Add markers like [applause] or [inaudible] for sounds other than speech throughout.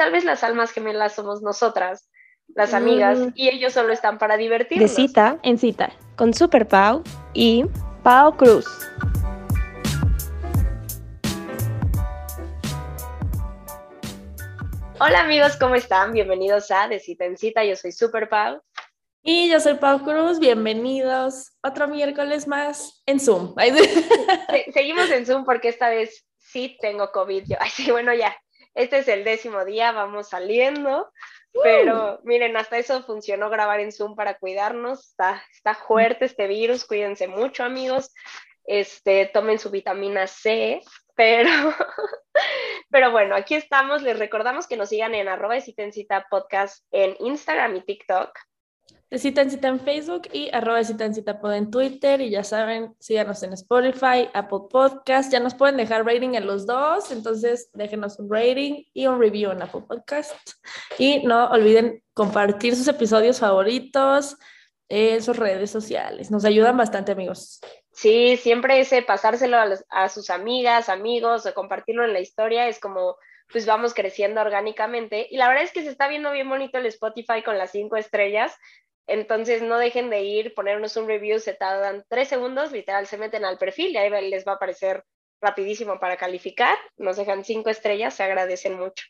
tal vez las almas gemelas somos nosotras, las amigas, Mm. y ellos solo están para divertirnos. De cita en cita con Super Pau y Pau Cruz. Hola amigos, ¿cómo están? Bienvenidos a De Cita en Cita, yo soy Super Pau. Y yo soy Pau Cruz, bienvenidos otro miércoles más en Zoom. [laughs] Se- seguimos en Zoom porque esta vez sí tengo COVID. Yo, [laughs] ay, sí, bueno, ya, este es el décimo día, vamos saliendo. Pero miren, hasta eso funcionó grabar en Zoom para cuidarnos. Está, está fuerte este virus, cuídense mucho, amigos. Este, tomen su vitamina C, pero, [laughs] pero bueno, aquí estamos. Les recordamos que nos sigan en arroba de cita en cita podcast en Instagram y TikTok. De cita en cita en Facebook y arroba de cita en pod en Twitter. Y ya saben, síganos en Spotify, Apple Podcast. Ya nos pueden dejar rating en los dos. Entonces, déjenos un rating y un review en Apple Podcast. Y no olviden compartir sus episodios favoritos en sus redes sociales. Nos ayudan bastante, amigos. Sí, siempre ese pasárselo a, a sus amigas, amigos, o compartirlo en la historia es como, pues vamos creciendo orgánicamente. Y la verdad es que se está viendo bien bonito el Spotify con las cinco estrellas. Entonces no dejen de ir, ponernos un review, se tardan tres segundos, literal, se meten al perfil y ahí les va a aparecer rapidísimo para calificar. Nos dejan cinco estrellas, se agradecen mucho.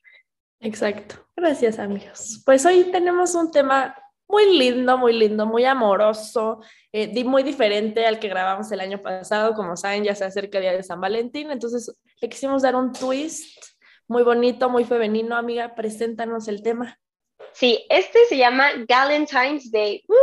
Exacto. Gracias, amigos. Pues hoy tenemos un tema muy lindo, muy lindo, muy amoroso, eh, muy diferente al que grabamos el año pasado. Como saben, ya se acerca el día de San Valentín, entonces le quisimos dar un twist muy bonito, muy femenino. Amiga, preséntanos el tema. Sí, este se llama Galentine's Day. ¡Uh!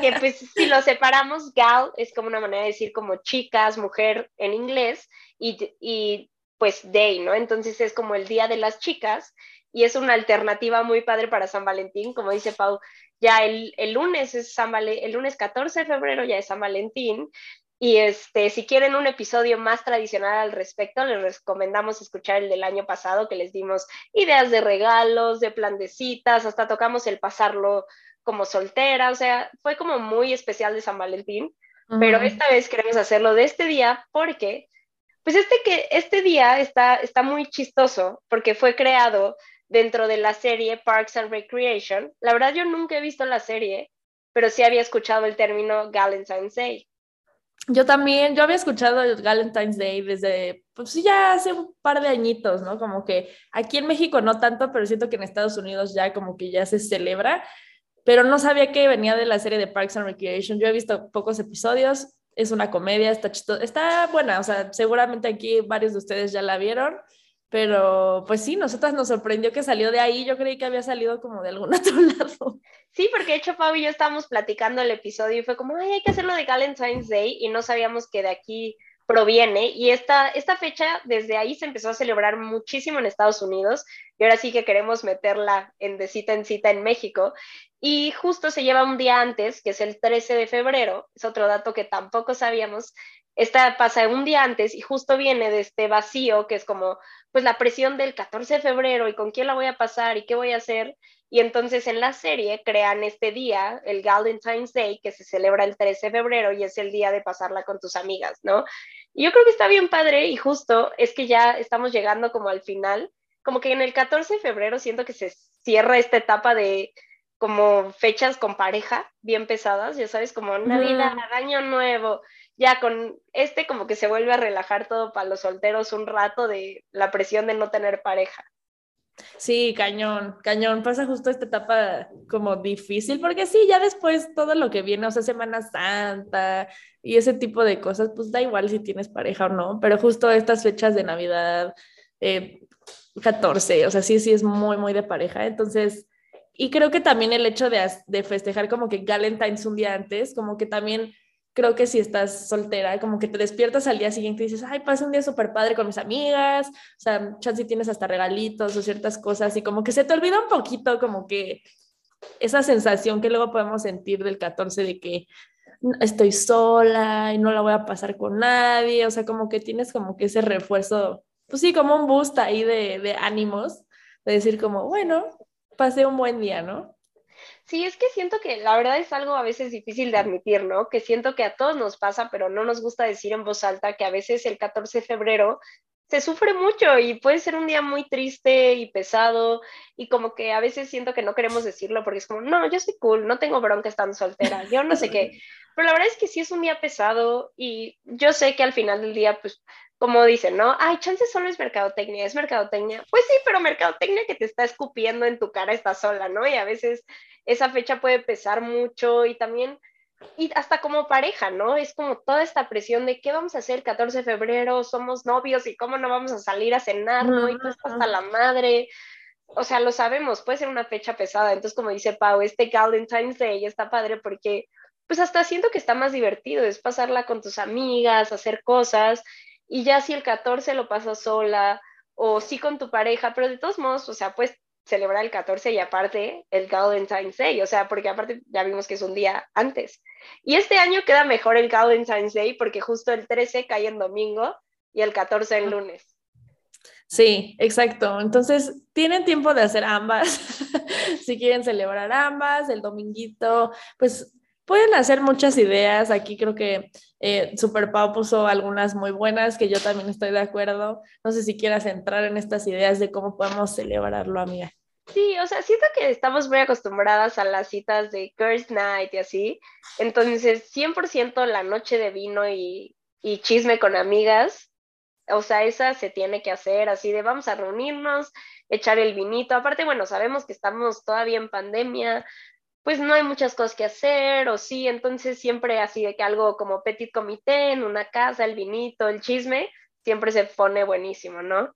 que pues si lo separamos, gal es como una manera de decir como chicas, mujer en inglés, y, y pues day, ¿no? Entonces es como el día de las chicas, y es una alternativa muy padre para San Valentín, como dice Pau, ya el, el lunes es San Vale- el lunes 14 de febrero ya es San Valentín, y este, si quieren un episodio más tradicional al respecto, les recomendamos escuchar el del año pasado, que les dimos ideas de regalos, de plan de citas, hasta tocamos el pasarlo como soltera, o sea, fue como muy especial de San Valentín, pero esta vez queremos hacerlo de este día porque, pues este, que, este día está, está muy chistoso porque fue creado dentro de la serie Parks and Recreation. La verdad yo nunca he visto la serie, pero sí había escuchado el término Valentine's Day. Yo también, yo había escuchado el Valentine's Day desde, pues sí, ya hace un par de añitos, ¿no? Como que aquí en México no tanto, pero siento que en Estados Unidos ya como que ya se celebra, pero no sabía que venía de la serie de Parks and Recreation. Yo he visto pocos episodios, es una comedia, está chistosa, está buena, o sea, seguramente aquí varios de ustedes ya la vieron, pero pues sí, nosotras nos sorprendió que salió de ahí, yo creí que había salido como de algún [laughs] otro lado. Sí, porque de hecho Pau y yo estábamos platicando el episodio y fue como, ay, hay que hacerlo de Valentine's Day y no sabíamos que de aquí proviene. Y esta, esta fecha desde ahí se empezó a celebrar muchísimo en Estados Unidos y ahora sí que queremos meterla en de cita en cita en México. Y justo se lleva un día antes, que es el 13 de febrero, es otro dato que tampoco sabíamos, esta pasa un día antes y justo viene de este vacío que es como pues la presión del 14 de febrero y con quién la voy a pasar y qué voy a hacer y entonces en la serie crean este día, el Valentine's Day, que se celebra el 13 de febrero y es el día de pasarla con tus amigas, ¿no? Y yo creo que está bien padre y justo es que ya estamos llegando como al final, como que en el 14 de febrero siento que se cierra esta etapa de como fechas con pareja bien pesadas, ya sabes, como Navidad, Ujú. Año Nuevo, ya con este como que se vuelve a relajar todo para los solteros un rato de la presión de no tener pareja. Sí, cañón, cañón. Pasa justo esta etapa como difícil, porque sí, ya después todo lo que viene, o sea, Semana Santa y ese tipo de cosas, pues da igual si tienes pareja o no, pero justo estas fechas de Navidad, eh, 14, o sea, sí, sí es muy, muy de pareja. Entonces, y creo que también el hecho de, de festejar como que Valentine's un día antes, como que también creo que si estás soltera, como que te despiertas al día siguiente y dices, ay, pasé un día súper padre con mis amigas, o sea, chance tienes hasta regalitos o ciertas cosas y como que se te olvida un poquito como que esa sensación que luego podemos sentir del 14 de que estoy sola y no la voy a pasar con nadie, o sea, como que tienes como que ese refuerzo, pues sí, como un boost ahí de, de ánimos, de decir como, bueno, pasé un buen día, ¿no? Sí, es que siento que la verdad es algo a veces difícil de admitir, ¿no? Que siento que a todos nos pasa, pero no nos gusta decir en voz alta que a veces el 14 de febrero se sufre mucho y puede ser un día muy triste y pesado y como que a veces siento que no queremos decirlo porque es como, no, yo estoy cool, no tengo bronca estando soltera, yo no sé qué, [laughs] pero la verdad es que sí es un día pesado y yo sé que al final del día, pues, como dicen, ¿no? Ay, chance solo es mercadotecnia, es mercadotecnia. Pues sí, pero mercadotecnia que te está escupiendo en tu cara está sola, ¿no? Y a veces esa fecha puede pesar mucho y también y hasta como pareja, ¿no? Es como toda esta presión de qué vamos a hacer 14 de febrero, somos novios y cómo no vamos a salir a cenar, ¿no? Y tú estás hasta la madre. O sea, lo sabemos, puede ser una fecha pesada. Entonces, como dice Pau, este Valentine's Day está padre porque, pues hasta siento que está más divertido, es pasarla con tus amigas, hacer cosas. Y ya si el 14 lo pasas sola o sí con tu pareja, pero de todos modos, o sea, pues celebrar el 14 y aparte el Valentine's Day, o sea, porque aparte ya vimos que es un día antes. Y este año queda mejor el Valentine's Day porque justo el 13 cae en domingo y el 14 en lunes. Sí, exacto. Entonces, tienen tiempo de hacer ambas. [laughs] si quieren celebrar ambas, el dominguito, pues pueden hacer muchas ideas. Aquí creo que eh, Super Pau puso algunas muy buenas que yo también estoy de acuerdo. No sé si quieras entrar en estas ideas de cómo podemos celebrarlo, amiga. Sí, o sea, siento que estamos muy acostumbradas a las citas de Girls Night y así. Entonces, 100% la noche de vino y, y chisme con amigas. O sea, esa se tiene que hacer así de vamos a reunirnos, echar el vinito. Aparte, bueno, sabemos que estamos todavía en pandemia, pues no hay muchas cosas que hacer, o sí, entonces siempre así de que algo como petit comité en una casa, el vinito, el chisme, siempre se pone buenísimo, ¿no?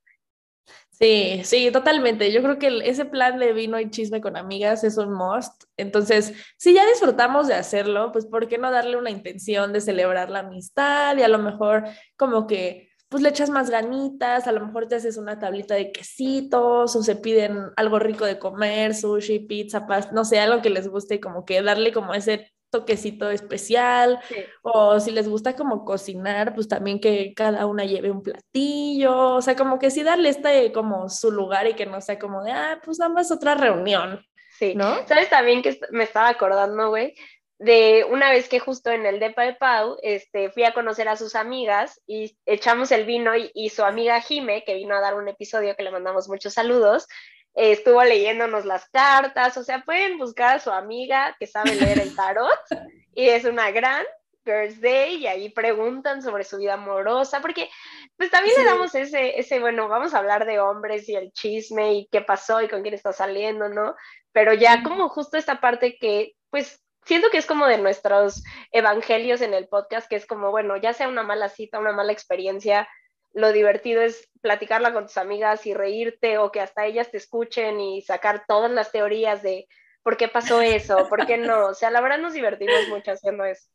Sí, sí, totalmente. Yo creo que ese plan de vino y chisme con amigas es un must. Entonces, si ya disfrutamos de hacerlo, pues ¿por qué no darle una intención de celebrar la amistad y a lo mejor como que pues le echas más ganitas, a lo mejor te haces una tablita de quesitos o se piden algo rico de comer, sushi, pizza, pasta, no sé, algo que les guste, como que darle como ese toquecito especial o si les gusta como cocinar, pues también que cada una lleve un platillo, o sea, como que sí darle este como su lugar y que no sea como de, ah, pues nada más otra reunión. Sí, ¿no? ¿Sabes también que me estaba acordando, güey? De una vez que justo en el depa de Pau, este, fui a conocer a sus amigas y echamos el vino y, su amiga Jime, que vino a dar un episodio que le mandamos muchos saludos, estuvo leyéndonos las cartas, o sea, pueden buscar a su amiga que sabe leer el tarot [laughs] y es una gran Girls Day y ahí preguntan sobre su vida amorosa, porque pues también le damos ese, ese, bueno, vamos a hablar de hombres y el chisme y qué pasó y con quién está saliendo, ¿no? Pero ya como justo esta parte que pues siento que es como de nuestros evangelios en el podcast, que es como, bueno, ya sea una mala cita, una mala experiencia, lo divertido es platicarla con tus amigas y reírte o que hasta ellas te escuchen y sacar todas las teorías de por qué pasó eso, por qué no. O sea, la verdad nos divertimos mucho haciendo eso.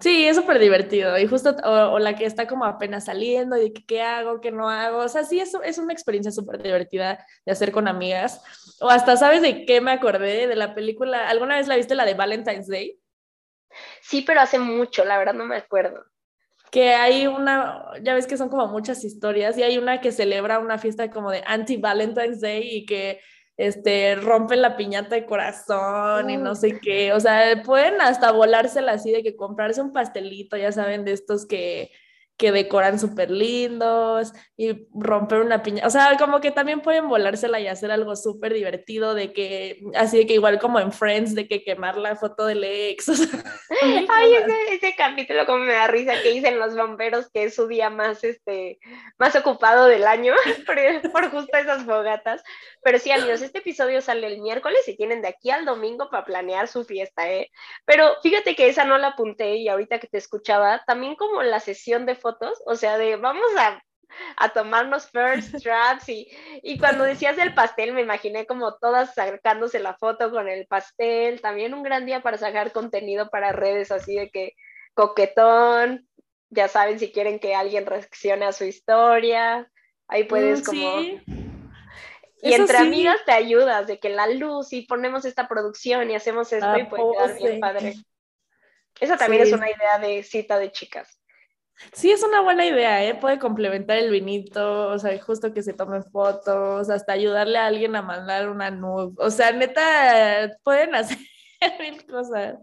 Sí, es súper divertido. Y justo, o, la que está como apenas saliendo y de qué hago, qué no hago. O sea, sí, es, es una experiencia súper divertida de hacer con amigas. O hasta, ¿sabes de qué me acordé? De la película, ¿alguna vez la viste la de Valentine's Day? Sí, pero hace mucho, la verdad no me acuerdo. Que hay una, ya ves que son como muchas historias y hay una que celebra una fiesta como de anti-Valentine's Day y que este, rompen la piñata de corazón y no sé qué, o sea, pueden hasta volársela así de que comprarse un pastelito, ya saben, de estos que, que decoran súper lindos y romper una piña. O sea, como que también pueden volársela y hacer algo súper divertido de que, así de que igual como en Friends, de que quemar la foto del ex. [laughs] Ay, ese, ese, capítulo como me da risa que dicen los bomberos que es su día más, este, más ocupado del año [laughs] por, por justo esas fogatas. Pero sí, amigos, este episodio sale el miércoles y tienen de aquí al domingo para planear su fiesta, ¿eh? Pero fíjate que esa no la apunté y ahorita que te escuchaba, también como la sesión de fotos, o sea, de vamos a, a tomarnos first [laughs] traps y, y cuando decías del pastel me imaginé como todas sacándose la foto con el pastel, también un gran día para sacar contenido para redes así de que coquetón, ya saben si quieren que alguien reaccione a su historia, ahí puedes mm, como... Y entre amigas te ayudas de que la luz y ponemos esta producción y hacemos esto y puede quedar bien padre. Esa también es una idea de cita de chicas. Sí, es una buena idea, ¿eh? Puede complementar el vinito, o sea, justo que se tomen fotos, hasta ayudarle a alguien a mandar una nube. O sea, neta, pueden hacer [laughs] mil cosas.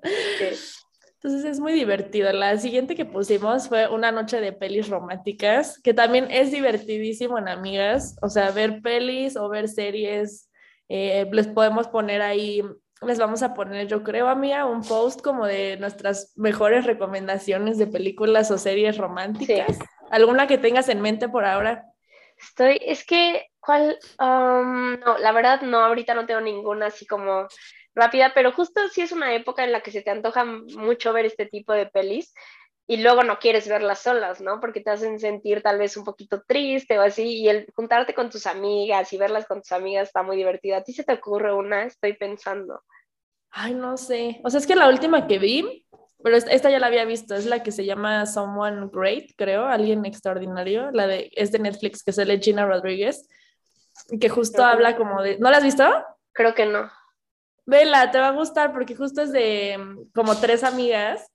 Entonces es muy divertido. La siguiente que pusimos fue una noche de pelis románticas, que también es divertidísimo en amigas. O sea, ver pelis o ver series, eh, les podemos poner ahí, les vamos a poner, yo creo, amiga, un post como de nuestras mejores recomendaciones de películas o series románticas. ¿Alguna que tengas en mente por ahora? Estoy, es que, ¿cuál? Um, no, la verdad no, ahorita no tengo ninguna así como rápida, pero justo sí es una época en la que se te antoja mucho ver este tipo de pelis y luego no quieres verlas solas, ¿no? Porque te hacen sentir tal vez un poquito triste o así, y el juntarte con tus amigas y verlas con tus amigas está muy divertida. ¿A ti se te ocurre una? Estoy pensando. Ay, no sé. O sea, es que la última que vi, pero esta ya la había visto, es la que se llama Someone Great, creo, alguien extraordinario, la de, es de Netflix, que sale Gina Rodríguez, que justo habla como de, ¿no la has visto? Creo que no. Vela, te va a gustar porque justo es de mm, como tres amigas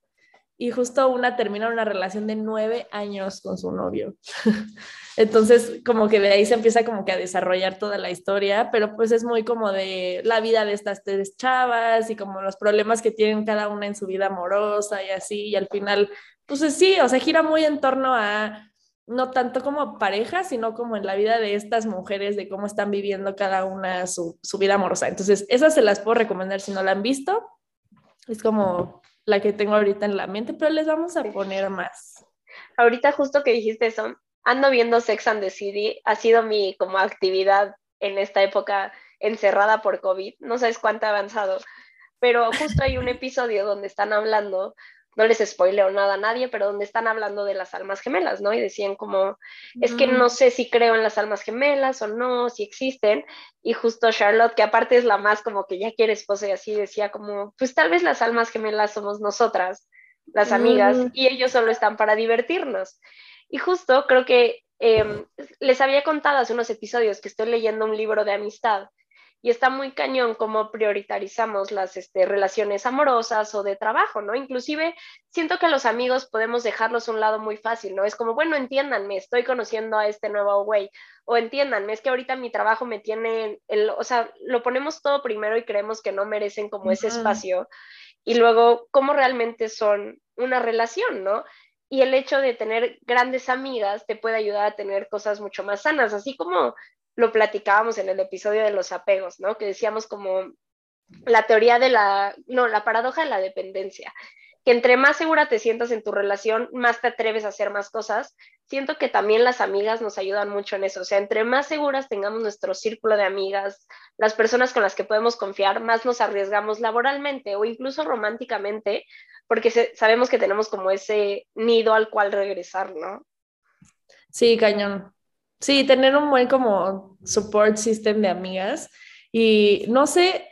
y justo una termina una relación de nueve años con su novio. [laughs] Entonces, como que de ahí se empieza como que a desarrollar toda la historia, pero pues es muy como de la vida de estas tres chavas y como los problemas que tienen cada una en su vida amorosa y así, y al final, pues sí, o sea, gira muy en torno a no tanto como pareja, sino como en la vida de estas mujeres, de cómo están viviendo cada una su, vida amorosa. Entonces, esas se las puedo recomendar si no la han visto. Es como la que tengo ahorita en la mente, pero les vamos a poner más. Ahorita justo que dijiste eso, ando viendo Sex and the City, ha sido mi como actividad en esta época encerrada por COVID, no sabes cuánto ha avanzado, pero justo hay un episodio donde están hablando no les spoileo nada a nadie, pero donde están hablando de las almas gemelas, ¿no? Y decían como, es que no sé si creo en las almas gemelas o no, si existen. Y justo Charlotte, que aparte es la más como que ya quiere esposa y así, decía como, pues tal vez las almas gemelas somos nosotras, las amigas, y ellos solo están para divertirnos. Y justo creo que em, les había contado hace unos episodios que estoy leyendo un libro de amistad y está muy cañón cómo priorizamos las este, relaciones amorosas o de trabajo, ¿no? Inclusive siento que los amigos podemos dejarlos a un lado muy fácil, ¿no? Es como, bueno, entiéndanme, estoy conociendo a este nuevo güey, o entiéndanme, es que ahorita mi trabajo me tiene, el, o sea, lo ponemos todo primero y creemos que no merecen como ese espacio, y luego, ¿cómo realmente son una relación, ¿no? y el hecho de tener grandes amigas te puede ayudar a tener cosas mucho más sanas, así como lo platicábamos en el episodio de los apegos, ¿no? Que decíamos como la teoría de la, no, la paradoja de la dependencia, que entre más segura te sientas en tu relación, más te atreves a hacer más cosas. Siento que también las amigas nos ayudan mucho en eso, o sea, entre más seguras tengamos nuestro círculo de amigas, las personas con las que podemos confiar, más nos arriesgamos laboralmente o incluso románticamente, porque sabemos que tenemos como ese nido al cual regresar, ¿no? Sí, cañón. Sí, tener un buen como support system de amigas. Y no sé,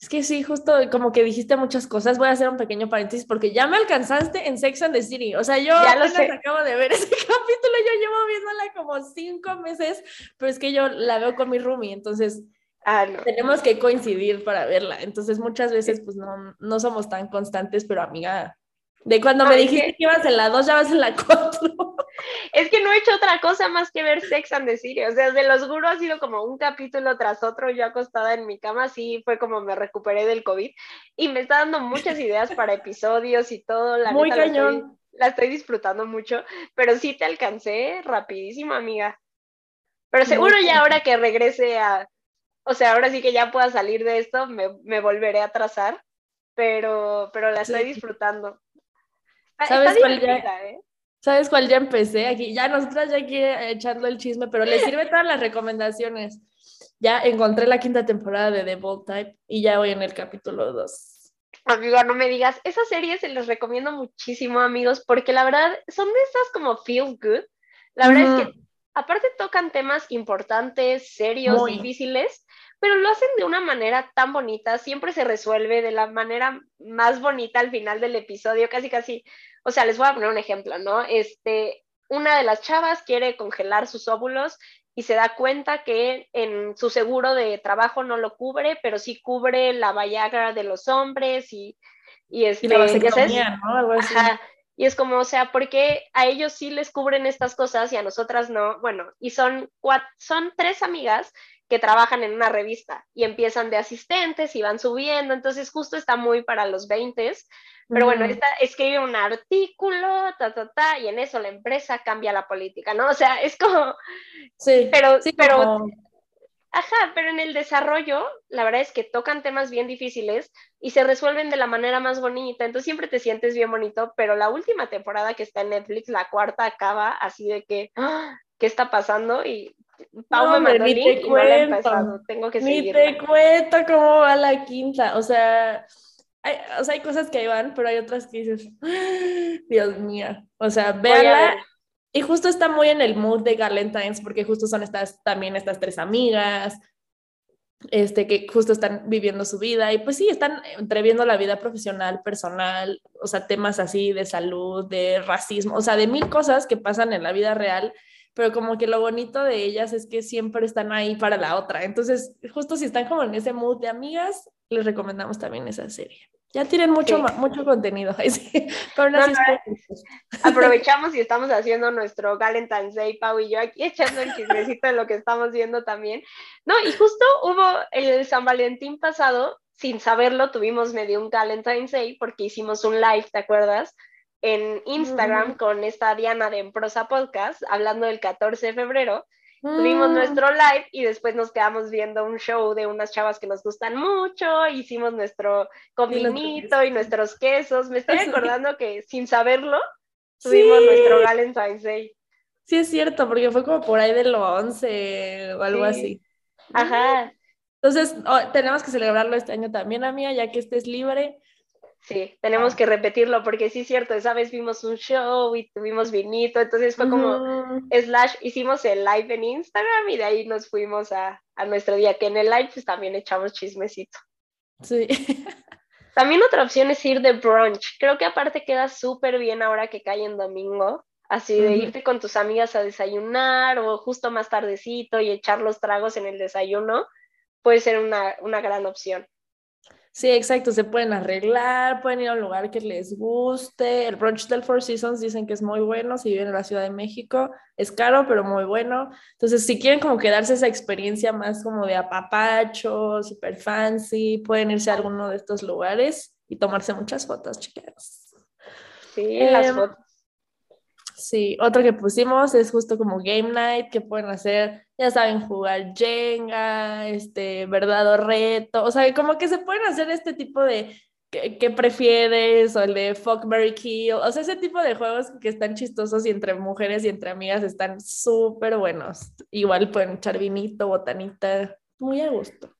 es que sí, justo como que dijiste muchas cosas. Voy a hacer un pequeño paréntesis porque ya me alcanzaste en Sex and the City. O sea, yo ya lo acabo de ver [laughs] ese capítulo. Yo llevo viéndola como cinco meses, pero es que yo la veo con mi roomie. Entonces, ah, tenemos que coincidir para verla. Entonces, muchas veces, pues no, no somos tan constantes, pero amiga, de cuando me dijiste que... ibas en la 2, ya vas en la 4. Es que no he hecho otra cosa más que ver Sex and the City. O sea, de los juro ha sido como un capítulo tras otro. Yo acostada en mi cama, sí fue como me recuperé del COVID. Y me está dando muchas ideas para episodios y todo. La Muy cañón. La estoy, disfrutando mucho. Pero sí te alcancé rapidísimo, amiga. Pero seguro ya ahora que regrese a. O sea, ahora sí que ya pueda salir de esto, me, me volveré a trazar. Pero, pero la estoy disfrutando. ¿Sabes cuál ya? ¿eh? ¿Sabes cuál ya empecé? Aquí, ya nosotras ya aquí echando el chisme, pero le sirve todas las recomendaciones. Ya encontré la quinta temporada de The Bold Type y ya voy en el capítulo 2. Amigo, no me digas, esas series se las recomiendo muchísimo, amigos, porque la verdad son de esas como feel good. La verdad es que aparte tocan temas importantes, serios, difíciles, pero lo hacen de una manera tan bonita, siempre se resuelve de la manera más bonita al final del episodio, casi casi, o sea, les voy a poner un ejemplo, ¿no? Este, una de las chavas quiere congelar sus óvulos y se da cuenta que en su seguro de trabajo no lo cubre, pero sí cubre la Viagra de los hombres y, y, este, la ¿no? Y es como, o sea, porque a ellos sí les cubren estas cosas y a nosotras no? Bueno, y son, cuatro, son tres amigas que trabajan en una revista y empiezan de asistentes y van subiendo, entonces justo está muy para los 20, pero bueno, esta escribe un artículo, ta, ta, ta, y en eso la empresa cambia la política, ¿no? O sea, es como... Sí, pero, sí, pero como- Ajá, pero en el desarrollo, la verdad es que tocan temas bien difíciles y se resuelven de la manera más bonita, entonces siempre te sientes bien bonito, pero la última temporada que está en Netflix, la cuarta, acaba así de que, ¡ah! ¿Qué está pasando? Y Pau No, me mandó el ni link te y no la he empezado, tengo que Ni seguirla. te cuento cómo va la quinta. O sea, hay, o sea, hay cosas que ahí van, pero hay otras que dices, "Ah, Dios mío. O sea, véanla. Y justo está muy en el mood de Galentine's, porque justo son estas, también estas tres amigas, este, que justo están viviendo su vida. Y pues sí, están entreviendo la vida profesional, personal, o sea, temas así de salud, de racismo, o sea, de mil cosas que pasan en la vida real pero como que lo bonito de ellas es que siempre están ahí para la otra. Entonces, justo si están como en ese mood de amigas, les recomendamos también esa serie. Ya tienen mucho, Sí. mucho contenido, [laughs] ay, sí, pero no, No, así no, es- Aprovechamos y estamos haciendo nuestro Valentine's Day, Pau y yo aquí echando el chismecito de lo que estamos viendo también. No, y justo hubo el San Valentín pasado, sin saberlo, tuvimos medio un Valentine's Day porque hicimos un live, ¿te acuerdas? En Instagram con esta Diana de Emprosa Podcast, hablando del 14 de febrero. Tuvimos Mm, nuestro live y después nos quedamos viendo un show de unas chavas que nos gustan mucho, hicimos nuestro con Y y nuestros quesos. Me estoy [laughs] Sí. acordando que sin saberlo tuvimos sí, nuestro Valentine's Day. sí es cierto, porque fue como por ahí del 11 o algo Sí. así. Ajá, Entonces, oh, tenemos que celebrarlo este año también, amiga, ya que estés libre. Sí, tenemos Ah. que repetirlo porque sí es cierto, esa vez vimos un show y tuvimos vinito, entonces fue como slash, hicimos el live en Instagram y de ahí nos fuimos a, a nuestro día, que en el live pues también echamos chismecito. Sí. [laughs] También otra opción es ir de brunch. Creo que aparte queda súper bien ahora que cae en domingo. Así de irte con tus amigas a desayunar o justo más tardecito y echar los tragos en el desayuno puede ser una, una gran opción. Sí, exacto, se pueden arreglar, pueden ir a un lugar que les guste. El brunch del Four Seasons dicen que es muy bueno si viven en la Ciudad de México. Es caro, pero muy bueno. Entonces, si quieren como quedarse esa experiencia más como de apapacho, super fancy, pueden irse a alguno de estos lugares y tomarse muchas fotos, chicas. Sí, las Em, fotos. Sí, otro que pusimos es justo como game night, que pueden hacer, ya saben, jugar Jenga, este, verdad o reto, o sea, como que se pueden hacer este tipo de ¿qué, prefieres? o el de fuck, Mary kill, o sea, ese tipo de juegos que están chistosos y entre mujeres y entre amigas están súper buenos. Igual pueden echar vinito, botanita, muy a gusto.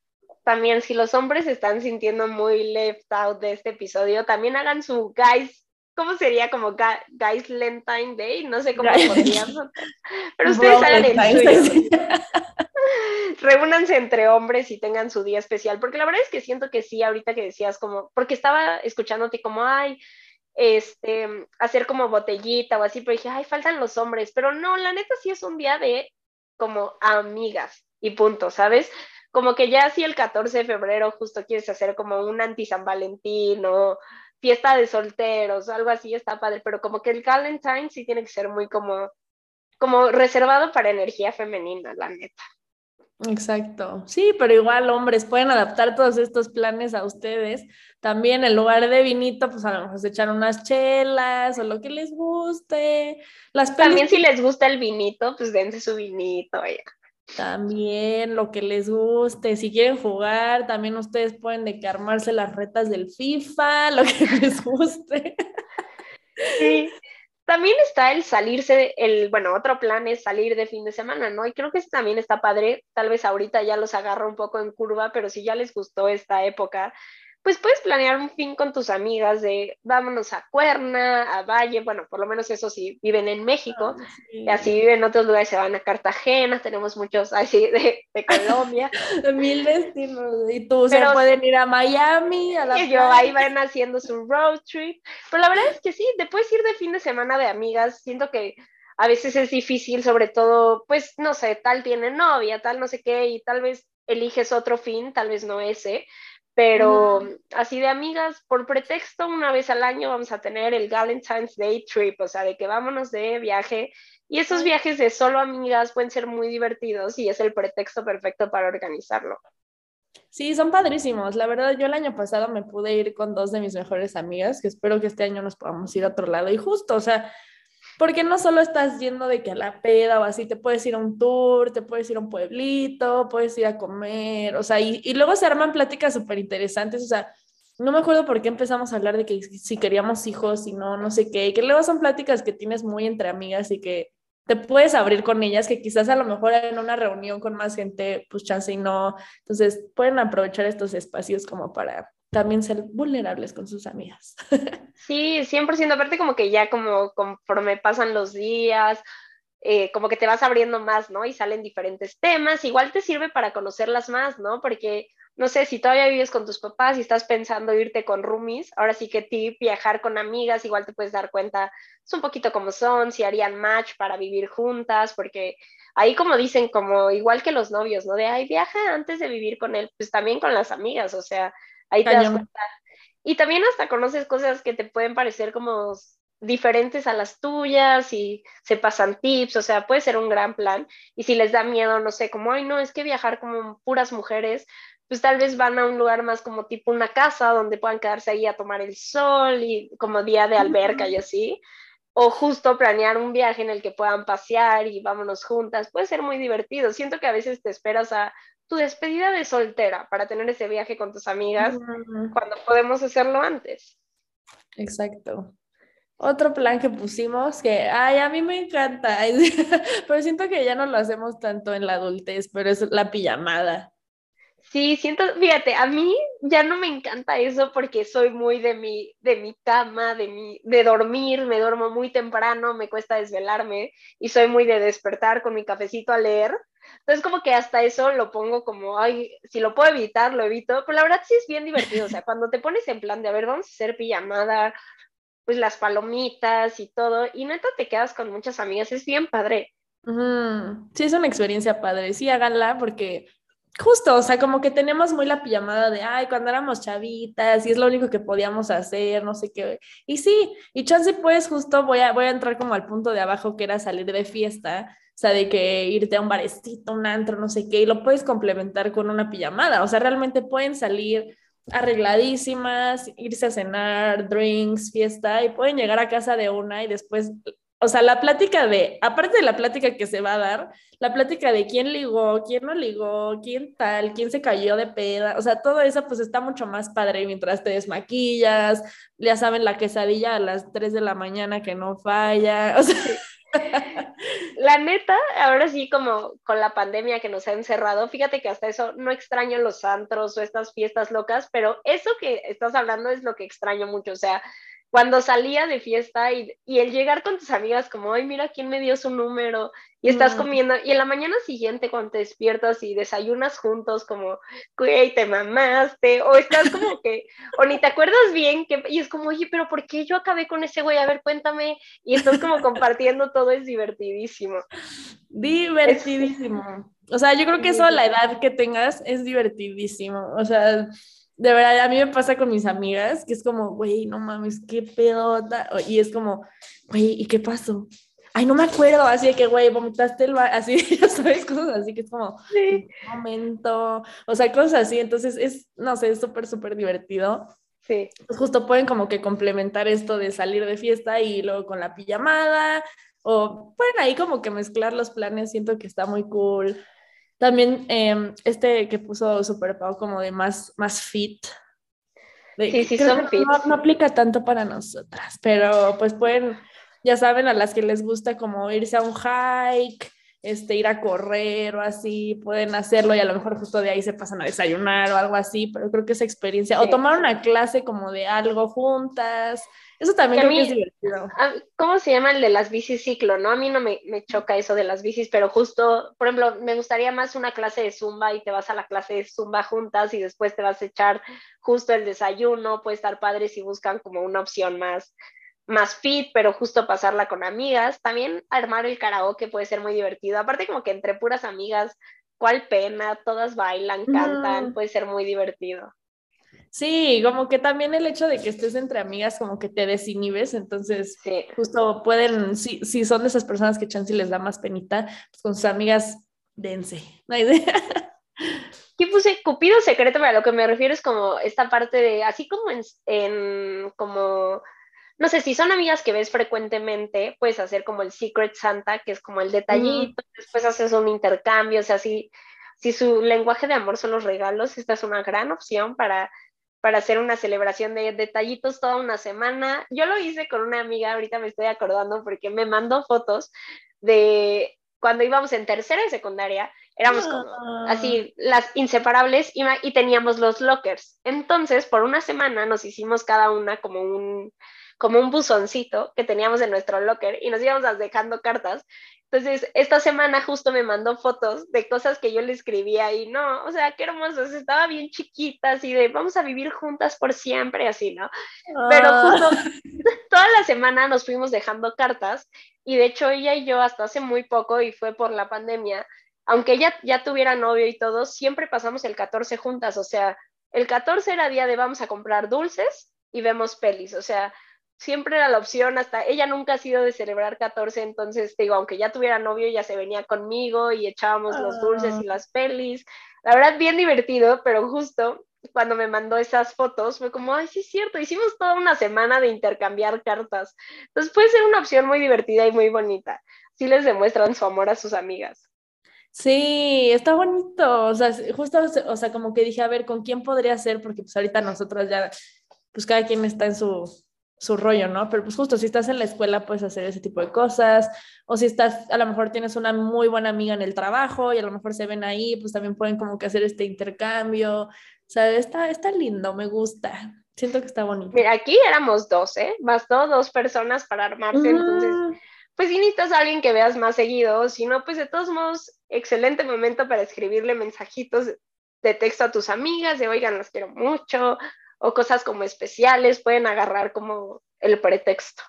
También si los hombres están sintiendo muy left out de este episodio, también hagan su guys. ¿Cómo sería como Guys Valentine Day? No sé cómo podríamos. [laughs] Pero ustedes hagan el suyo. [laughs] Reúnanse entre hombres y tengan su día especial, porque la verdad es que siento que sí, ahorita que decías como, porque estaba escuchándote como, ay, este, hacer como botellita o así, pero dije, ay, faltan los hombres, pero no, la neta sí es un día de como amigas y punto, ¿sabes? Como que ya si el 14 de febrero justo quieres hacer como un anti San Valentín o fiesta de solteros o algo así, está padre, pero como que el Valentine sí tiene que ser muy como, como reservado para energía femenina, la neta. Exacto. Sí, pero igual hombres pueden adaptar todos estos planes a ustedes. También en lugar de vinito, pues a lo mejor se echan unas chelas o lo que les guste. Las También si les gusta el vinito, pues dense su vinito. ya. También lo que les guste. Si quieren jugar, también ustedes pueden de armarse las retas del FIFA, [laughs] lo que les guste. Sí. También está el salirse, el, bueno, otro plan es salir de fin de semana, ¿no? Y creo que también está padre. Tal vez ahorita ya los agarra un poco en curva, pero si ya les gustó esta época, pues puedes planear un fin con tus amigas de vámonos a Cuerna, a Valle, bueno, por lo menos eso si viven en México. Y así viven en otros lugares, se van a Cartagena, tenemos muchos así de, de Colombia. [laughs] Mil destinos. Y tú Pero- se pueden ir a Miami, a la [laughs] Y yo ahí van haciendo su road trip. Pero la verdad es que sí, te puedes ir de fin de semana de amigas. Siento que a veces es difícil, sobre todo, pues no sé, tal tiene novia, tal no sé qué, y tal vez eliges otro fin, tal vez no ese. Pero así de amigas, por pretexto, una vez al año vamos a tener el Valentine's Day trip, o sea, de que vámonos de viaje Y esos viajes de solo amigas pueden ser muy divertidos y es el pretexto perfecto para organizarlo. Sí, son padrísimos. La verdad, yo el año pasado me pude ir con dos de mis mejores amigas, que espero que este año nos podamos ir a otro lado. Y justo, o sea, porque no solo estás yendo de que a la peda o así, te puedes ir a un tour, te puedes ir a un pueblito, puedes ir a comer, o sea, y, y luego se arman pláticas súper interesantes, o sea, no me acuerdo por qué empezamos a hablar de que si queríamos hijos y no, no sé qué, que luego son pláticas que tienes muy entre amigas y que te puedes abrir con ellas, que quizás a lo mejor en una reunión con más gente, pues chance y no. Entonces, pueden aprovechar estos espacios como para también ser vulnerables con sus amigas. [laughs] Sí, 100%, aparte como que ya como conforme pasan los días, eh, como que te vas abriendo más, ¿no? Y salen diferentes temas, igual te sirve para conocerlas más, ¿no? Porque no sé, si todavía vives con tus papás y estás pensando irte con roomies, ahora sí que ti viajar con amigas, igual te puedes dar cuenta, es un poquito como son, si harían match para vivir juntas, porque ahí como dicen, como igual que los novios, ¿no? De, ay, viaja antes de vivir con él, pues también con las amigas, o sea, ahí te das cuenta. Y también hasta conoces cosas que te pueden parecer como diferentes a las tuyas y se pasan tips, o sea, puede ser un gran plan. Y si les da miedo, no sé, como, ay, no, es que viajar como puras mujeres, pues tal vez van a un lugar más como tipo una casa donde puedan quedarse ahí a tomar el sol y como día de alberca y así. O justo planear un viaje en el que puedan pasear y vámonos juntas. Puede ser muy divertido. Siento que a veces te esperas a tu despedida de soltera para tener ese viaje con tus amigas cuando podemos hacerlo antes. Exacto. Otro plan que pusimos que, ay, a mí me encanta, [laughs] pero siento que ya no lo hacemos tanto en la adultez, pero es la pijamada. Sí, siento, fíjate, a mí ya no me encanta eso porque soy muy de mi, de mi cama, de, mi, de dormir, me duermo muy temprano, me cuesta desvelarme y soy muy de despertar con mi cafecito a leer. Entonces como que hasta eso lo pongo como, ay, si lo puedo evitar, lo evito, pero la verdad sí es bien divertido, o sea, cuando te pones en plan de, a ver, vamos a hacer pijamada, pues las palomitas y todo, y neta te quedas con muchas amigas, es bien padre. Sí, es una experiencia padre, sí, háganla porque Justo, o sea, como que tenemos muy la pijamada de, ay, cuando éramos chavitas y es lo único que podíamos hacer, no sé qué. Y sí, y chance pues justo voy a, voy a entrar como al punto de abajo que era salir de fiesta, sea, de que irte a un barecito, un antro, no sé qué, y lo puedes complementar con una pijamada, o sea, realmente pueden salir arregladísimas, irse a cenar, drinks, fiesta, y pueden llegar a casa de una y después o sea, la plática de, aparte de la plática que se va a dar, la plática de quién ligó, quién no ligó, quién tal, quién se cayó de peda, o sea, todo eso pues está mucho más padre mientras te desmaquillas, ya saben la quesadilla a las 3 de la mañana que no falla, o sea... La neta, ahora sí como con la pandemia que nos ha encerrado, fíjate que hasta eso no extraño los antros o estas fiestas locas, pero eso que estás hablando es lo que extraño mucho, o sea, cuando salía de fiesta y, y, el llegar con tus amigas como, ay, mira quién me dio su número y estás comiendo y en la mañana siguiente cuando te despiertas y desayunas juntos como, güey, te mamaste o estás como que, o ni te acuerdas bien que, y es como, oye, pero ¿por qué yo acabé con ese güey? A ver, cuéntame y estás como compartiendo todo, es divertidísimo. Divertidísimo. O sea, yo creo que eso a la edad que tengas es divertidísimo. O sea, de verdad, a mí me pasa con mis amigas, que es como, güey, no mames, qué pedota. Y es como, güey, ¿y qué pasó? Ay, no me acuerdo, así de que, güey, vomitaste el bar, así, [laughs] ¿sabes? Cosas así que es como, sí. un momento, o sea, cosas así. Entonces, es, no sé, es súper, súper divertido. Sí. Pues justo pueden como que complementar esto de salir de fiesta y luego con la pijamada, o pueden ahí como que mezclar los planes, siento que está muy cool. También em, este que puso Super Pau como de más, más fit. sí, sí, son fit. No, aplica tanto para nosotras, pero pues pueden, ya saben, a las que les gusta como irse a un hike, este, ir a correr o así, pueden hacerlo y a lo mejor justo de ahí se pasan a desayunar o algo así, pero creo que esa experiencia, o tomar una clase como de algo juntas, eso también creo que es divertido. ¿Cómo se llama el de las bicis ciclo? ¿no? A mí no me, me, choca eso de las bicis, pero justo, por ejemplo, me gustaría más una clase de zumba y te vas a la clase de zumba juntas y después te vas a echar justo el desayuno, puede estar padre si buscan como una opción más, más fit, pero justo pasarla con amigas. También armar el karaoke puede ser muy divertido. Aparte como que entre puras amigas, cuál pena, todas bailan, cantan, puede ser muy divertido. Sí, como que también el hecho de que estés entre amigas como que te desinhibes, entonces justo pueden, si, si son de esas personas que chance les da más penita, pues con sus amigas dense, no hay idea. [laughs] Aquí puse Cupido secreto, pero a lo que me refiero es como esta parte de, así como en, en, como, no sé, si son amigas que ves frecuentemente, puedes hacer como el Secret Santa, que es como el detallito, después haces un intercambio, o sea, si, si su lenguaje de amor son los regalos, esta es una gran opción para para hacer una celebración de detallitos toda una semana. Yo lo hice con una amiga, ahorita me estoy acordando porque me mandó fotos de cuando íbamos en tercera y secundaria, éramos como ah. así las inseparables y, y teníamos los lockers. Entonces, por una semana nos hicimos cada una como un como un buzoncito que teníamos en nuestro locker y nos íbamos dejando cartas entonces, esta semana justo me mandó fotos de cosas que yo le escribía y no, o sea, qué hermosos, estaba bien chiquita, así de vamos a vivir juntas por siempre, así, ¿no? Pero ah. justo [laughs] toda la semana nos fuimos dejando cartas y de hecho ella y yo hasta hace muy poco y fue por la pandemia, aunque ella ya tuviera novio y todo, siempre pasamos el 14 juntas, o sea, el 14 era día de vamos a comprar dulces y vemos pelis, o sea, siempre era la opción, hasta ella nunca ha sido de celebrar 14, entonces te digo, aunque ya tuviera novio, ya se venía conmigo y echábamos los dulces y ah. las pelis. La verdad, bien divertido, pero justo cuando me mandó esas fotos fue como, ay, sí es cierto, hicimos toda una semana de intercambiar cartas. Entonces puede ser una opción muy divertida y muy bonita. Si les demuestran su amor a sus amigas. Sí, está bonito. O sea, justo, o sea, como que dije, a ver, ¿con quién podría ser? Porque pues ahorita nosotros ya, pues cada quien está en su, su rollo, ¿no? Pero pues justo si estás en la escuela puedes hacer ese tipo de cosas, o si estás, a lo mejor tienes una muy buena amiga en el trabajo y a lo mejor se ven ahí, pues también pueden como que hacer este intercambio, o sea, está, está lindo, me gusta, siento que está bonito. Mira, aquí éramos dos, ¿eh? Bastó dos personas para armarse, entonces, pues si necesitas a alguien que veas más seguido, si no, pues de todos modos, excelente momento para escribirle mensajitos de texto a tus amigas, de oigan, las quiero mucho, o cosas como especiales, pueden agarrar como el pretexto.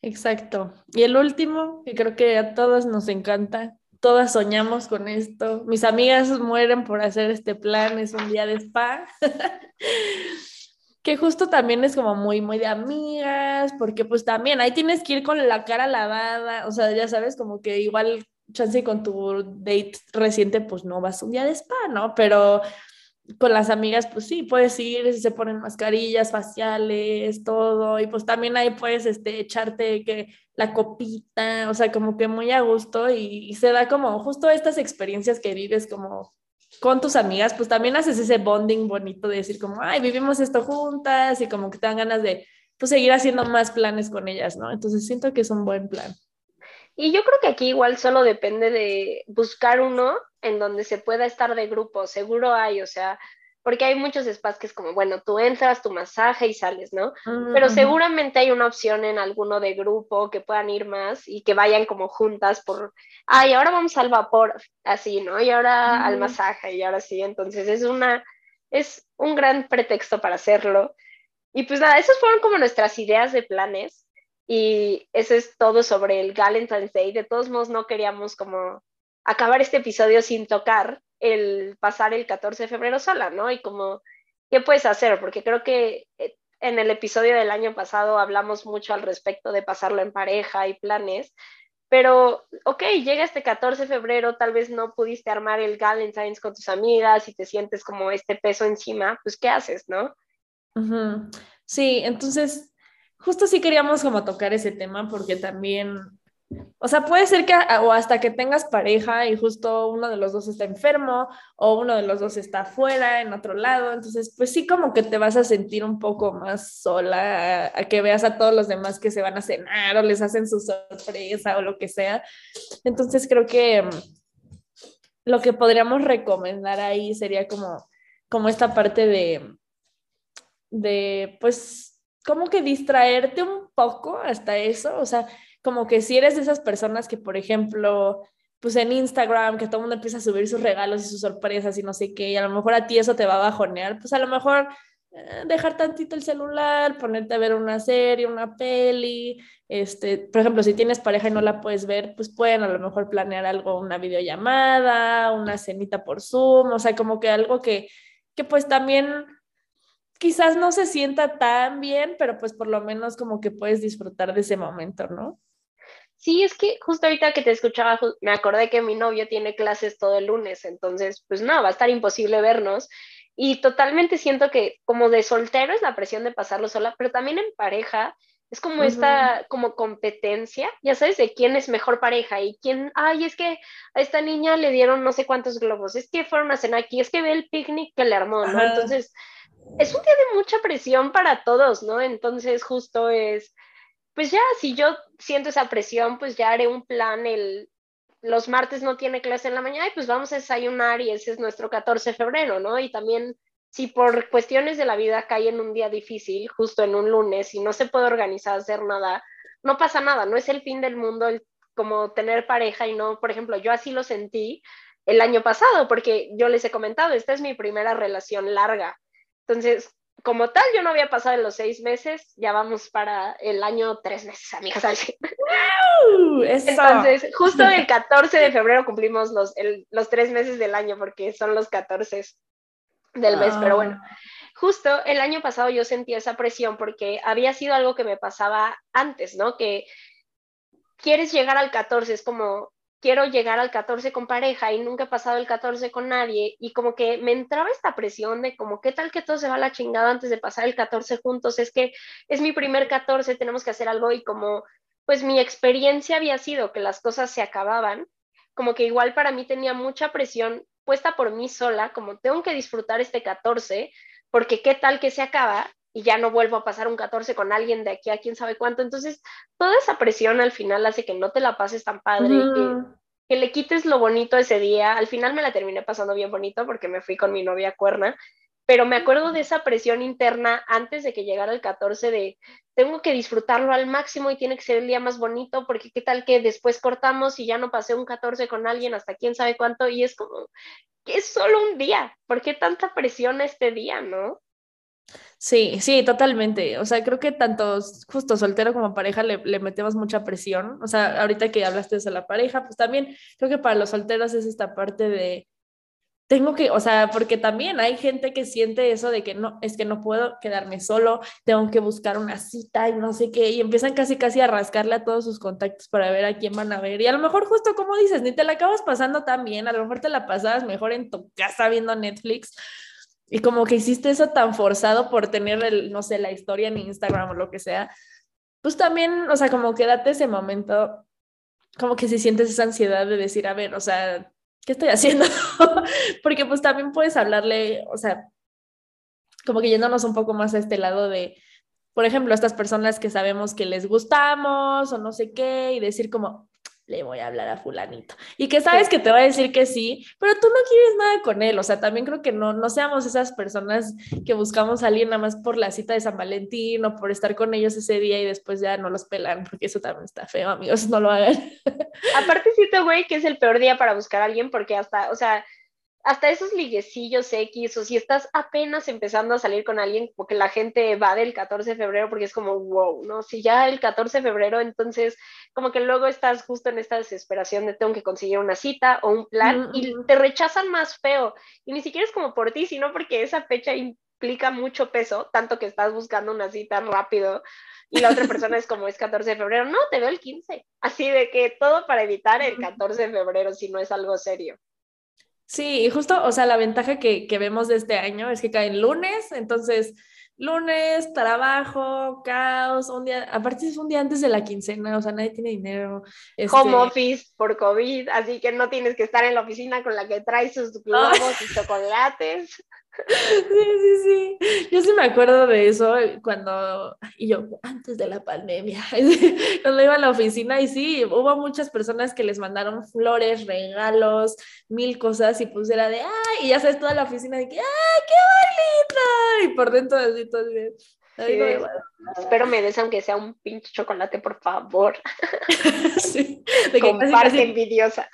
Exacto. Y el último, que creo que a todas nos encanta, todas soñamos con esto. Mis amigas mueren por hacer este plan, es un día de spa. [laughs] que justo también es como muy, muy de amigas, porque pues también ahí tienes que ir con la cara lavada, o sea, ya sabes, como que igual chance con tu date reciente, pues no vas un día de spa, ¿no? Pero con las amigas, pues sí, puedes ir, se ponen mascarillas faciales, todo, y pues también ahí puedes este, echarte que la copita, o sea, como que muy a gusto y, se da como justo estas experiencias que vives como con tus amigas, pues también haces ese bonding bonito de decir como, ay, vivimos esto juntas y como que te dan ganas de pues seguir haciendo más planes con ellas, ¿no? Entonces siento que es un buen plan. Y yo creo que aquí igual solo depende de buscar uno en donde se pueda estar de grupo, seguro hay, o sea, porque hay muchos que es como, bueno, tú entras, tu masaje y sales, ¿no? Pero seguramente hay una opción en alguno de grupo que puedan ir más y que vayan como juntas por, ay, ahora vamos al vapor, así, ¿no? Y ahora al masaje y ahora sí, entonces es una, es un gran pretexto para hacerlo. Y pues nada, esas fueron como nuestras ideas de planes y eso es todo sobre el Valentine's Day. De todos modos, no queríamos como acabar este episodio sin tocar el pasar el 14 de febrero sola, ¿no? Y como, ¿qué puedes hacer? Porque creo que eh, en el episodio del año pasado hablamos mucho al respecto de pasarlo en pareja y planes, pero, ok, llega este 14 de febrero, tal vez no pudiste armar el Valentine's con tus amigas y te sientes como este peso encima, pues, ¿qué haces, no? Sí, entonces, justo sí queríamos como tocar ese tema porque también o sea, puede ser que o hasta que tengas pareja y justo uno de los dos está enfermo o uno de los dos está afuera, en otro lado. Entonces, pues sí como que te vas a sentir un poco más sola a, que veas a todos los demás que se van a cenar o les hacen su sorpresa o lo que sea. Entonces, creo que mm, lo que podríamos recomendar ahí sería como, como esta parte de, de, pues, como que distraerte un poco hasta eso. O sea, como que si eres de esas personas que, por ejemplo, pues en Instagram, que todo el mundo empieza a subir sus regalos y sus sorpresas y no sé qué, y a lo mejor a ti eso te va a bajonear, pues a lo mejor eh, dejar tantito el celular, ponerte a ver una serie, una peli, este, por ejemplo, si tienes pareja y no la puedes ver, pues pueden a lo mejor planear algo, una videollamada, una cenita por Zoom, o sea, como que algo que, que pues también quizás no se sienta tan bien, pero pues por lo menos como que puedes disfrutar de ese momento, ¿no? Sí, es que justo ahorita que te escuchaba, me acordé que mi novio tiene clases todo el lunes, entonces, pues no, va a estar imposible vernos. Y totalmente siento que como de soltero es la presión de pasarlo sola, pero también en pareja es como esta como competencia, ya sabes, de quién es mejor pareja y quién, ay, es que a esta niña le dieron no sé cuántos globos, es que fueron a cenar aquí, es que ve el picnic que le armó, ¿no? Entonces, es un día de mucha presión para todos, ¿no? Entonces, justo es, pues ya, si yo siento esa presión, pues ya haré un plan el, los martes no tiene clase en la mañana y pues vamos a desayunar y ese es nuestro 14 de febrero, ¿no? Y también si por cuestiones de la vida cae en un día difícil, justo en un lunes, y no se puede organizar hacer nada, no pasa nada, no es el fin del mundo el, como tener pareja y no, por ejemplo, yo así lo sentí el año pasado, porque yo les he comentado, esta es mi primera relación larga. Entonces, como tal, yo no había pasado en los seis meses, ya vamos para el año tres meses, amigas. Entonces, justo el [laughs] 14 de febrero cumplimos los, los tres meses del año, porque son los 14 del mes, pero bueno, ah. justo el año pasado yo sentí esa presión porque había sido algo que me pasaba antes, ¿no? Que quieres llegar al 14, es como, quiero llegar al 14 con pareja y nunca he pasado el 14 con nadie y como que me entraba esta presión de como, ¿qué tal que todo se va a la chingada antes de pasar el 14 juntos? Es que es mi primer 14, tenemos que hacer algo y como, pues mi experiencia había sido que las cosas se acababan, como que igual para mí tenía mucha presión puesta por mí sola, como tengo que disfrutar este 14, porque qué tal que se acaba y ya no vuelvo a pasar un 14 con alguien de aquí a quién sabe cuánto. Entonces, toda esa presión al final hace que no te la pases tan padre, que, le quites lo bonito ese día. Al final me la terminé pasando bien bonito porque me fui con mi novia cuerna, pero me acuerdo de esa presión interna antes de que llegara el 14 de tengo que disfrutarlo al máximo y tiene que ser el día más bonito porque qué tal que después cortamos y ya no pasé un 14 con alguien hasta quién sabe cuánto y es como que es solo un día, ¿por qué tanta presión este día, no? Sí, sí, totalmente. O sea, creo que tanto justo soltero como pareja le, le, metemos mucha presión. O sea, ahorita que hablaste de la pareja, pues también creo que para los solteros es esta parte de tengo que, o sea, porque también hay gente que siente eso de que no, es que no puedo quedarme solo, tengo que buscar una cita y no sé qué, y empiezan casi casi a rascarle a todos sus contactos para ver a quién van a ver. Y a lo mejor justo como dices, ni te la acabas pasando tan bien, a lo mejor te la pasabas mejor en tu casa viendo Netflix. Y como que hiciste eso tan forzado por tener, el, no sé, la historia en Instagram o lo que sea, pues también, o sea, como que date ese momento, como que si sientes esa ansiedad de decir, a ver, o sea, ¿qué estoy haciendo? [laughs] Porque pues también puedes hablarle, o sea, como que yéndonos un poco más a este lado de, por ejemplo, estas personas que sabemos que les gustamos o no sé qué, y decir como, le voy a hablar a fulanito. Y que sabes que te va a decir que sí, pero tú no quieres nada con él. O sea, también creo que no, no seamos esas personas que buscamos salir nada más por la cita de San Valentín o por estar con ellos ese día y después ya no los pelan, porque eso también está feo, amigos, no lo hagan. Aparte siento, güey, que es el peor día para buscar a alguien porque hasta, o sea, hasta esos liguecillos X, o si estás apenas empezando a salir con alguien, porque la gente va del 14 de febrero, porque es como, wow, ¿no? Si ya el 14 de febrero, entonces como que luego estás justo en esta desesperación de tengo que conseguir una cita o un plan y te rechazan más feo. Y ni siquiera es como por ti, sino porque esa fecha implica mucho peso, tanto que estás buscando una cita rápido y la otra persona es como es 14 de febrero, no, te veo el 15. Así de que todo para evitar el 14 de febrero si no es algo serio. Sí, justo, o sea, la ventaja que, que vemos de este año es que cae en lunes, entonces lunes, trabajo, caos, un día, aparte es un día antes de la quincena, o sea, nadie tiene dinero. Este... Home office por COVID, así que no tienes que estar en la oficina con la que traes sus globos y chocolates. Sí, sí, sí. Yo sí me acuerdo de eso cuando, y yo, antes de la pandemia, [laughs] cuando iba a la oficina y sí, hubo muchas personas que les mandaron flores, regalos, mil cosas y pues era de, ay, y ya sabes, toda la oficina de que, ay, qué bonita. Y por dentro así todo bien. Espero me des aunque sea un pinche chocolate, por favor. [laughs] sí, de que envidiosa.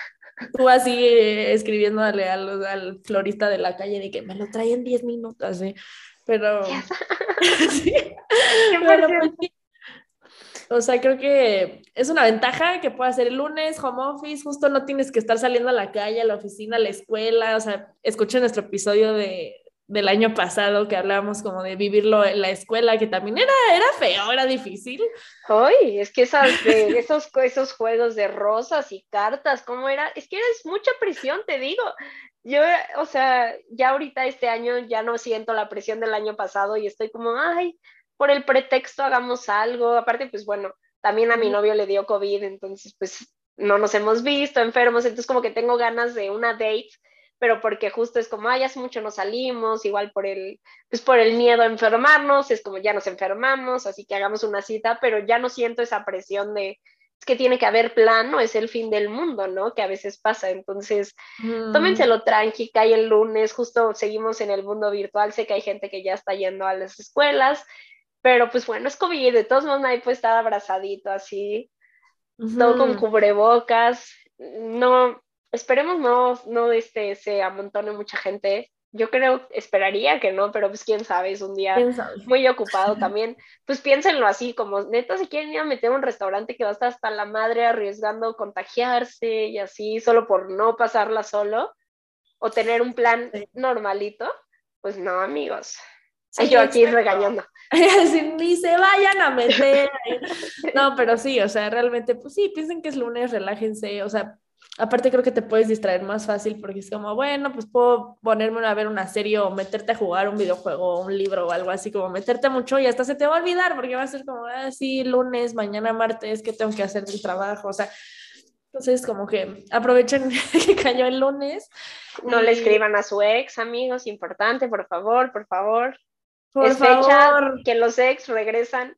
Tú así eh, escribiéndole al, al, florista de la calle de que me lo traen 10 minutos, así. Pero. [laughs] sí. [laughs] Pues o sea, creo que es una ventaja que pueda ser el lunes, home office, justo no tienes que estar saliendo a la calle, a la oficina, a la escuela. O sea, escuchen nuestro episodio de, del año pasado que hablábamos como de vivirlo en la escuela, que también era, era feo, era difícil. Ay, es que esas, de, esos, esos juegos de rosas y cartas, ¿cómo era? Es que es mucha presión, te digo. Yo, o sea, ya ahorita este año ya no siento la presión del año pasado y estoy como, ay, por el pretexto hagamos algo. Aparte, pues bueno, también a mi novio le dio COVID, entonces pues no nos hemos visto enfermos, entonces como que tengo ganas de una date pero porque justo es como, ay, hace mucho no salimos, igual por el, pues por el miedo a enfermarnos, es como ya nos enfermamos, así que hagamos una cita, pero ya no siento esa presión de, es que tiene que haber plan, no es el fin del mundo, ¿no? Que a veces pasa, entonces, mm. tómenselo tranqui, cae el lunes, justo seguimos en el mundo virtual, sé que hay gente que ya está yendo a las escuelas, pero pues bueno, es COVID, de todos modos nadie puede estar abrazadito así, todo con cubrebocas, no, esperemos no, no este, se amontone mucha gente. Yo creo, esperaría que no, pero pues quién sabe, es un día muy ocupado [laughs] también. Pues piénsenlo así, como neta, si quieren ir a meter un restaurante que va a estar hasta la madre arriesgando contagiarse y así, solo por no pasarla solo, o tener un plan normalito, pues no, amigos. yo aquí regañando. [laughs] ni se vayan a meter. no, pero sí, o sea, realmente, pues sí, piensen que es lunes, relájense, o sea, Aparte creo que te puedes distraer más fácil porque es como, bueno, pues puedo ponerme a ver una serie o meterte a jugar un videojuego o un libro o algo así, como meterte mucho y hasta se te va a olvidar porque va a ser como, ah, sí, lunes, mañana martes, ¿qué tengo que hacer del trabajo? O sea, entonces como que aprovechen [laughs] que cayó el lunes. No le escriban a su ex, amigos, importante, por favor, por favor. Por favor. que los ex regresan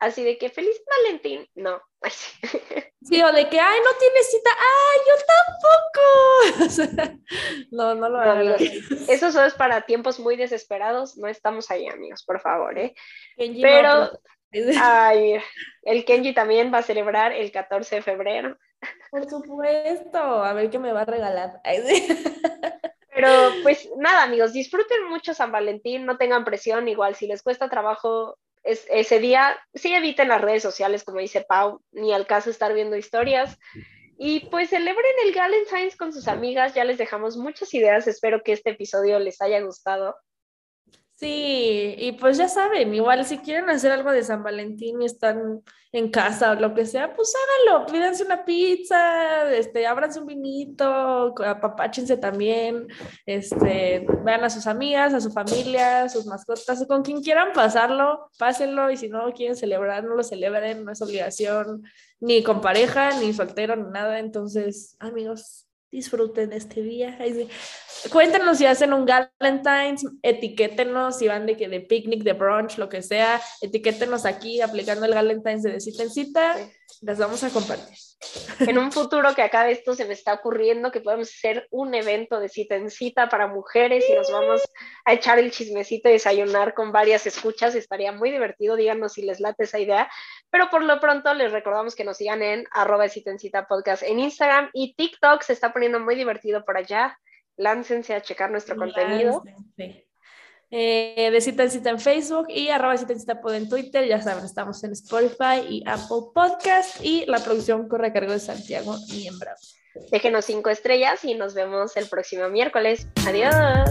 así de que feliz Valentín, no. [laughs] Sí, o de que, ay, no tiene cita, ay, yo tampoco. [laughs] no, no lo hagan. eso solo es para tiempos muy desesperados, no estamos ahí, amigos, por favor, ¿eh? Pero, ay, el Kenji también va a celebrar el 14 de febrero. Por supuesto, a ver qué me va a regalar. [laughs] Pero pues nada, amigos, disfruten mucho San Valentín, no tengan presión, igual si les cuesta trabajo es, ese día, sí eviten las redes sociales, como dice Pau, ni al caso estar viendo historias. Y pues celebren el Galentine's con sus amigas, ya les dejamos muchas ideas, espero que este episodio les haya gustado. Sí, y pues ya saben, igual si quieren hacer algo de San Valentín y están en casa o lo que sea, pues háganlo, pídanse una pizza, este, ábranse un vinito, apapáchense también, este, vean a sus amigas, a su familia, a sus mascotas, con quien quieran pasarlo, pásenlo, y si no quieren celebrar, no lo celebren, no es obligación, ni con pareja, ni soltero, ni nada, entonces, amigos, disfruten este día. Cuéntenos si hacen un Galentine's, etiquétenos si van de de picnic, de brunch, lo que sea, etiquétenos aquí aplicando el Galentine's de cita en cita, las vamos a compartir. En un futuro que acá esto se me está ocurriendo que podemos hacer un evento de cita en cita para mujeres y nos vamos a echar el chismecito y desayunar con varias escuchas, estaría muy divertido, díganos si les late esa idea, pero por lo pronto les recordamos que nos sigan en arroba cita en cita podcast en Instagram y TikTok, se está poniendo muy divertido por allá láncense a checar nuestro contenido. Eh, de cita en cita en Facebook y arroba cita en cita en Twitter. Ya saben, estamos en Spotify y Apple Podcast y la producción corre a cargo de Santiago Miembro. Déjenos cinco estrellas y nos vemos el próximo miércoles. Adiós.